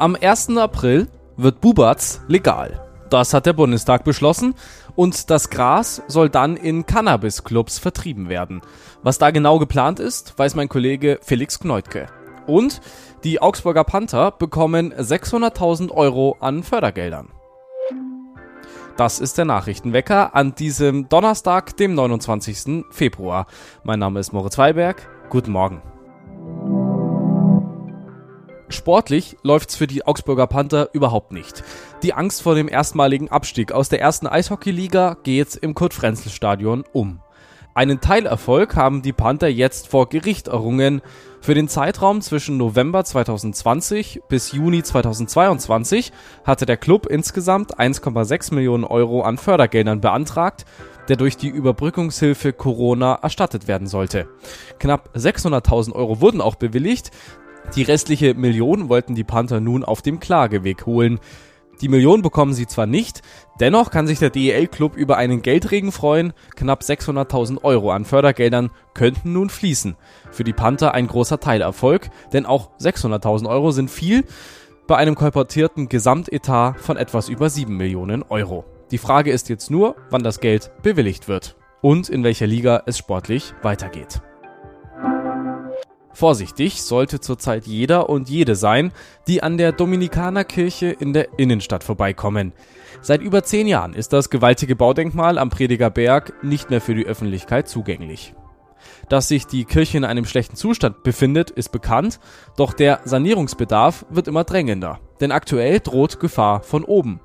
Am 1. April wird Bubatz legal. Das hat der Bundestag beschlossen und das Gras soll dann in Cannabis-Clubs vertrieben werden. Was da genau geplant ist, weiß mein Kollege Felix Kneutke. Und die Augsburger Panther bekommen 600.000 Euro an Fördergeldern. Das ist der Nachrichtenwecker an diesem Donnerstag, dem 29. Februar. Mein Name ist Moritz Weiberg. Guten Morgen. Sportlich läuft's für die Augsburger Panther überhaupt nicht. Die Angst vor dem erstmaligen Abstieg aus der ersten Eishockeyliga geht im Kurt-Frenzel-Stadion um. Einen Teilerfolg haben die Panther jetzt vor Gericht errungen. Für den Zeitraum zwischen November 2020 bis Juni 2022 hatte der Club insgesamt 1,6 Millionen Euro an Fördergeldern beantragt, der durch die Überbrückungshilfe Corona erstattet werden sollte. Knapp 600.000 Euro wurden auch bewilligt. Die restliche Million wollten die Panther nun auf dem Klageweg holen. Die Million bekommen sie zwar nicht, dennoch kann sich der DEL-Club über einen Geldregen freuen. Knapp 600.000 Euro an Fördergeldern könnten nun fließen. Für die Panther ein großer Teilerfolg, denn auch 600.000 Euro sind viel bei einem kolportierten Gesamtetat von etwas über 7 Millionen Euro. Die Frage ist jetzt nur, wann das Geld bewilligt wird und in welcher Liga es sportlich weitergeht. Vorsichtig sollte zurzeit jeder und jede sein, die an der Dominikanerkirche in der Innenstadt vorbeikommen. Seit über zehn Jahren ist das gewaltige Baudenkmal am Prediger Berg nicht mehr für die Öffentlichkeit zugänglich. Dass sich die Kirche in einem schlechten Zustand befindet, ist bekannt, doch der Sanierungsbedarf wird immer drängender, denn aktuell droht Gefahr von oben.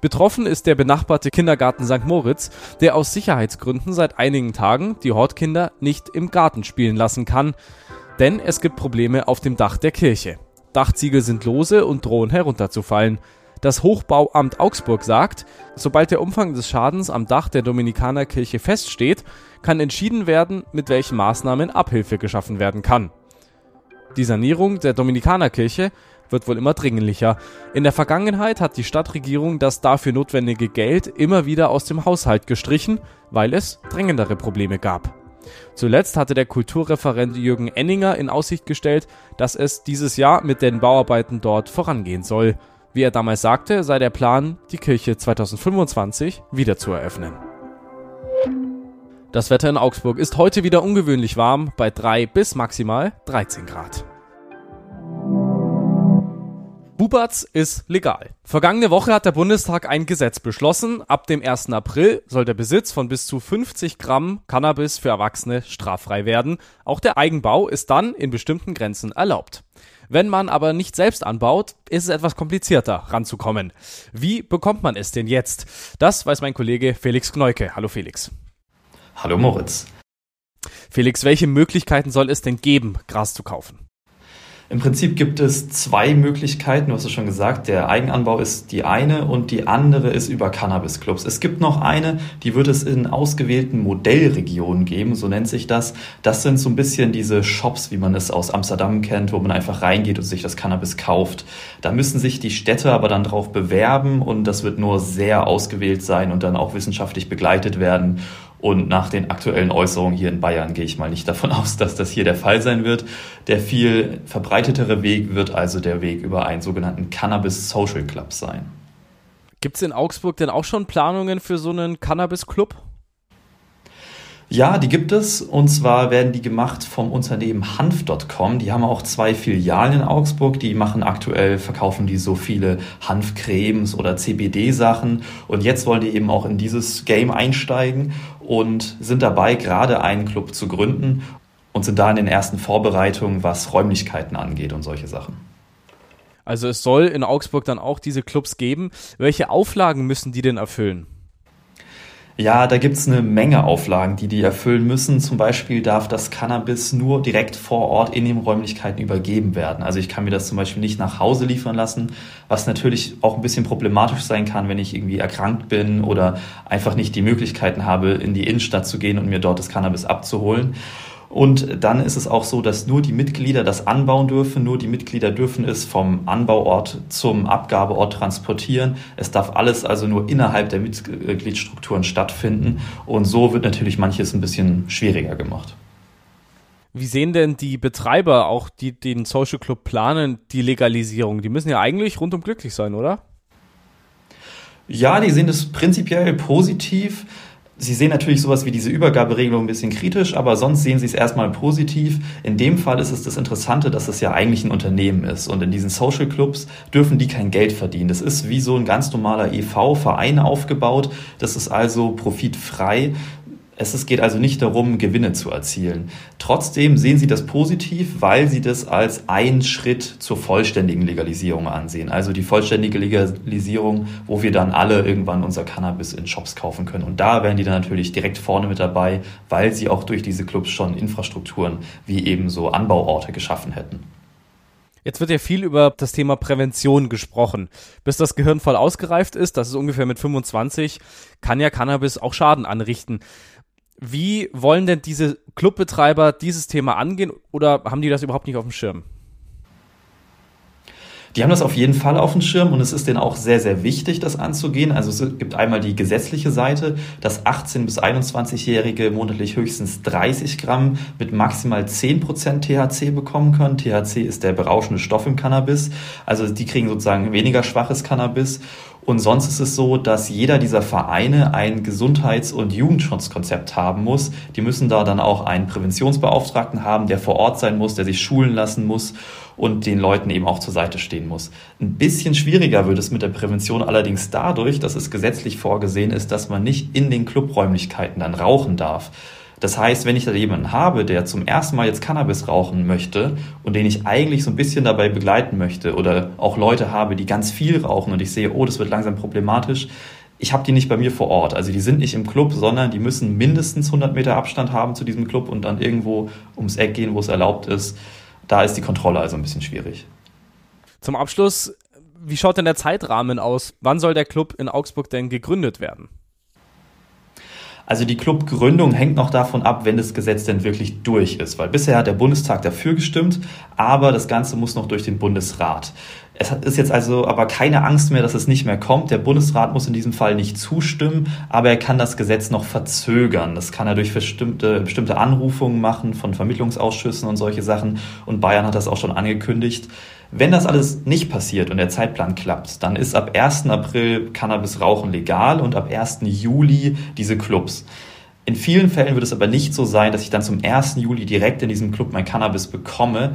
Betroffen ist der benachbarte Kindergarten St. Moritz, der aus Sicherheitsgründen seit einigen Tagen die Hortkinder nicht im Garten spielen lassen kann denn es gibt Probleme auf dem Dach der Kirche. Dachziegel sind lose und drohen herunterzufallen. Das Hochbauamt Augsburg sagt, sobald der Umfang des Schadens am Dach der Dominikanerkirche feststeht, kann entschieden werden, mit welchen Maßnahmen Abhilfe geschaffen werden kann. Die Sanierung der Dominikanerkirche wird wohl immer dringlicher. In der Vergangenheit hat die Stadtregierung das dafür notwendige Geld immer wieder aus dem Haushalt gestrichen, weil es dringendere Probleme gab. Zuletzt hatte der Kulturreferent Jürgen Enninger in Aussicht gestellt, dass es dieses Jahr mit den Bauarbeiten dort vorangehen soll. Wie er damals sagte, sei der Plan, die Kirche 2025 wieder zu eröffnen. Das Wetter in Augsburg ist heute wieder ungewöhnlich warm, bei 3 bis maximal 13 Grad. Bubatz ist legal. Vergangene Woche hat der Bundestag ein Gesetz beschlossen. Ab dem 1. April soll der Besitz von bis zu 50 Gramm Cannabis für Erwachsene straffrei werden. Auch der Eigenbau ist dann in bestimmten Grenzen erlaubt. Wenn man aber nicht selbst anbaut, ist es etwas komplizierter ranzukommen. Wie bekommt man es denn jetzt? Das weiß mein Kollege Felix Kneuke. Hallo Felix. Hallo Moritz. Felix, welche Möglichkeiten soll es denn geben, Gras zu kaufen? Im Prinzip gibt es zwei Möglichkeiten, du hast es schon gesagt, der Eigenanbau ist die eine und die andere ist über Cannabis-Clubs. Es gibt noch eine, die wird es in ausgewählten Modellregionen geben, so nennt sich das. Das sind so ein bisschen diese Shops, wie man es aus Amsterdam kennt, wo man einfach reingeht und sich das Cannabis kauft. Da müssen sich die Städte aber dann drauf bewerben und das wird nur sehr ausgewählt sein und dann auch wissenschaftlich begleitet werden. Und nach den aktuellen Äußerungen hier in Bayern gehe ich mal nicht davon aus, dass das hier der Fall sein wird. Der viel verbreitetere Weg wird also der Weg über einen sogenannten Cannabis Social Club sein. Gibt es in Augsburg denn auch schon Planungen für so einen Cannabis Club? Ja, die gibt es. Und zwar werden die gemacht vom Unternehmen Hanf.com. Die haben auch zwei Filialen in Augsburg. Die machen aktuell, verkaufen die so viele Hanfcremes oder CBD-Sachen. Und jetzt wollen die eben auch in dieses Game einsteigen und sind dabei, gerade einen Club zu gründen und sind da in den ersten Vorbereitungen, was Räumlichkeiten angeht und solche Sachen. Also es soll in Augsburg dann auch diese Clubs geben. Welche Auflagen müssen die denn erfüllen? Ja, da gibt's eine Menge Auflagen, die die erfüllen müssen. Zum Beispiel darf das Cannabis nur direkt vor Ort in den Räumlichkeiten übergeben werden. Also ich kann mir das zum Beispiel nicht nach Hause liefern lassen, was natürlich auch ein bisschen problematisch sein kann, wenn ich irgendwie erkrankt bin oder einfach nicht die Möglichkeiten habe, in die Innenstadt zu gehen und mir dort das Cannabis abzuholen. Und dann ist es auch so, dass nur die Mitglieder das anbauen dürfen, nur die Mitglieder dürfen es vom Anbauort zum Abgabeort transportieren. Es darf alles also nur innerhalb der Mitgliedsstrukturen stattfinden. Und so wird natürlich manches ein bisschen schwieriger gemacht. Wie sehen denn die Betreiber, auch die den Social Club planen, die Legalisierung? Die müssen ja eigentlich rundum glücklich sein, oder? Ja, die sehen das prinzipiell positiv. Sie sehen natürlich sowas wie diese Übergaberegelung ein bisschen kritisch, aber sonst sehen Sie es erstmal positiv. In dem Fall ist es das Interessante, dass es ja eigentlich ein Unternehmen ist und in diesen Social Clubs dürfen die kein Geld verdienen. Das ist wie so ein ganz normaler EV-Verein aufgebaut. Das ist also profitfrei. Es geht also nicht darum, Gewinne zu erzielen. Trotzdem sehen Sie das positiv, weil Sie das als einen Schritt zur vollständigen Legalisierung ansehen. Also die vollständige Legalisierung, wo wir dann alle irgendwann unser Cannabis in Shops kaufen können. Und da wären die dann natürlich direkt vorne mit dabei, weil sie auch durch diese Clubs schon Infrastrukturen wie eben so Anbauorte geschaffen hätten. Jetzt wird ja viel über das Thema Prävention gesprochen. Bis das Gehirn voll ausgereift ist, das ist ungefähr mit 25, kann ja Cannabis auch Schaden anrichten. Wie wollen denn diese Clubbetreiber dieses Thema angehen oder haben die das überhaupt nicht auf dem Schirm? Die haben das auf jeden Fall auf dem Schirm und es ist denen auch sehr, sehr wichtig, das anzugehen. Also es gibt einmal die gesetzliche Seite, dass 18- bis 21-Jährige monatlich höchstens 30 Gramm mit maximal 10 Prozent THC bekommen können. THC ist der berauschende Stoff im Cannabis. Also die kriegen sozusagen weniger schwaches Cannabis. Und sonst ist es so, dass jeder dieser Vereine ein Gesundheits- und Jugendschutzkonzept haben muss. Die müssen da dann auch einen Präventionsbeauftragten haben, der vor Ort sein muss, der sich schulen lassen muss und den Leuten eben auch zur Seite stehen muss. Ein bisschen schwieriger wird es mit der Prävention allerdings dadurch, dass es gesetzlich vorgesehen ist, dass man nicht in den Clubräumlichkeiten dann rauchen darf. Das heißt, wenn ich da jemanden habe, der zum ersten Mal jetzt Cannabis rauchen möchte und den ich eigentlich so ein bisschen dabei begleiten möchte oder auch Leute habe, die ganz viel rauchen und ich sehe, oh, das wird langsam problematisch, ich habe die nicht bei mir vor Ort. Also die sind nicht im Club, sondern die müssen mindestens 100 Meter Abstand haben zu diesem Club und dann irgendwo ums Eck gehen, wo es erlaubt ist. Da ist die Kontrolle also ein bisschen schwierig. Zum Abschluss, wie schaut denn der Zeitrahmen aus? Wann soll der Club in Augsburg denn gegründet werden? Also die Clubgründung hängt noch davon ab, wenn das Gesetz denn wirklich durch ist, weil bisher hat der Bundestag dafür gestimmt, aber das Ganze muss noch durch den Bundesrat. Es ist jetzt also aber keine Angst mehr, dass es nicht mehr kommt. Der Bundesrat muss in diesem Fall nicht zustimmen, aber er kann das Gesetz noch verzögern. Das kann er durch bestimmte, bestimmte Anrufungen machen von Vermittlungsausschüssen und solche Sachen. Und Bayern hat das auch schon angekündigt. Wenn das alles nicht passiert und der Zeitplan klappt, dann ist ab 1. April Cannabis rauchen legal und ab 1. Juli diese Clubs. In vielen Fällen wird es aber nicht so sein, dass ich dann zum 1. Juli direkt in diesem Club mein Cannabis bekomme,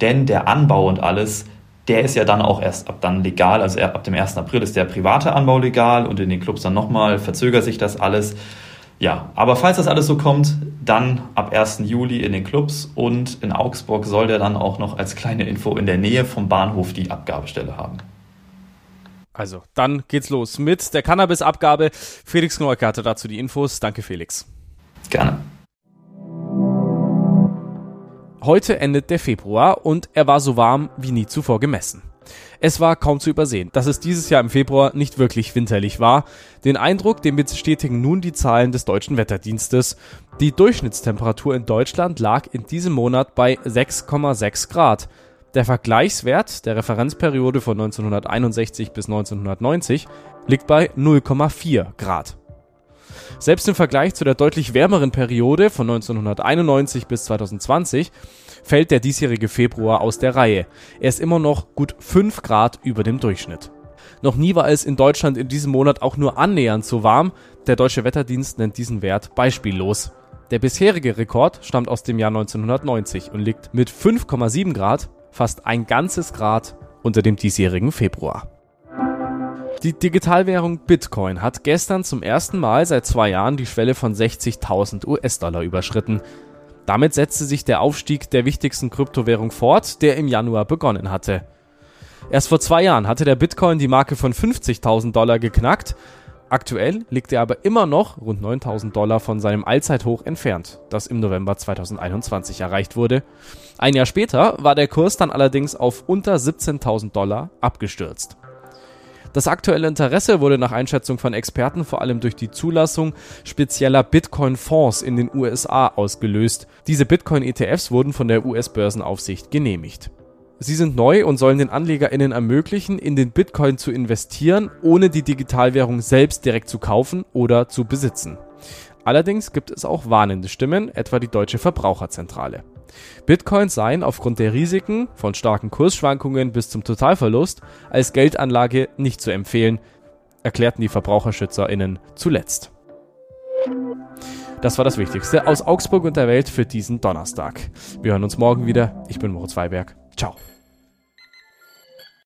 denn der Anbau und alles, der ist ja dann auch erst ab dann legal. Also ab dem 1. April ist der private Anbau legal und in den Clubs dann nochmal verzögert sich das alles. Ja, aber falls das alles so kommt, dann ab 1. Juli in den Clubs und in Augsburg soll der dann auch noch als kleine Info in der Nähe vom Bahnhof die Abgabestelle haben. Also, dann geht's los mit der Cannabis-Abgabe. Felix Knolke hatte dazu die Infos. Danke, Felix. Gerne. Heute endet der Februar und er war so warm wie nie zuvor gemessen. Es war kaum zu übersehen, dass es dieses Jahr im Februar nicht wirklich winterlich war. Den Eindruck, den bestätigen nun die Zahlen des deutschen Wetterdienstes. Die Durchschnittstemperatur in Deutschland lag in diesem Monat bei 6,6 Grad. Der Vergleichswert der Referenzperiode von 1961 bis 1990 liegt bei 0,4 Grad. Selbst im Vergleich zu der deutlich wärmeren Periode von 1991 bis 2020 fällt der diesjährige Februar aus der Reihe. Er ist immer noch gut 5 Grad über dem Durchschnitt. Noch nie war es in Deutschland in diesem Monat auch nur annähernd so warm. Der deutsche Wetterdienst nennt diesen Wert beispiellos. Der bisherige Rekord stammt aus dem Jahr 1990 und liegt mit 5,7 Grad fast ein ganzes Grad unter dem diesjährigen Februar. Die Digitalwährung Bitcoin hat gestern zum ersten Mal seit zwei Jahren die Schwelle von 60.000 US-Dollar überschritten. Damit setzte sich der Aufstieg der wichtigsten Kryptowährung fort, der im Januar begonnen hatte. Erst vor zwei Jahren hatte der Bitcoin die Marke von 50.000 Dollar geknackt. Aktuell liegt er aber immer noch rund 9.000 Dollar von seinem Allzeithoch entfernt, das im November 2021 erreicht wurde. Ein Jahr später war der Kurs dann allerdings auf unter 17.000 Dollar abgestürzt. Das aktuelle Interesse wurde nach Einschätzung von Experten vor allem durch die Zulassung spezieller Bitcoin-Fonds in den USA ausgelöst. Diese Bitcoin-ETFs wurden von der US-Börsenaufsicht genehmigt. Sie sind neu und sollen den AnlegerInnen ermöglichen, in den Bitcoin zu investieren, ohne die Digitalwährung selbst direkt zu kaufen oder zu besitzen. Allerdings gibt es auch warnende Stimmen, etwa die Deutsche Verbraucherzentrale. Bitcoins seien aufgrund der Risiken, von starken Kursschwankungen bis zum Totalverlust, als Geldanlage nicht zu empfehlen, erklärten die VerbraucherschützerInnen zuletzt. Das war das Wichtigste aus Augsburg und der Welt für diesen Donnerstag. Wir hören uns morgen wieder. Ich bin Moritz Weiberg. Ciao.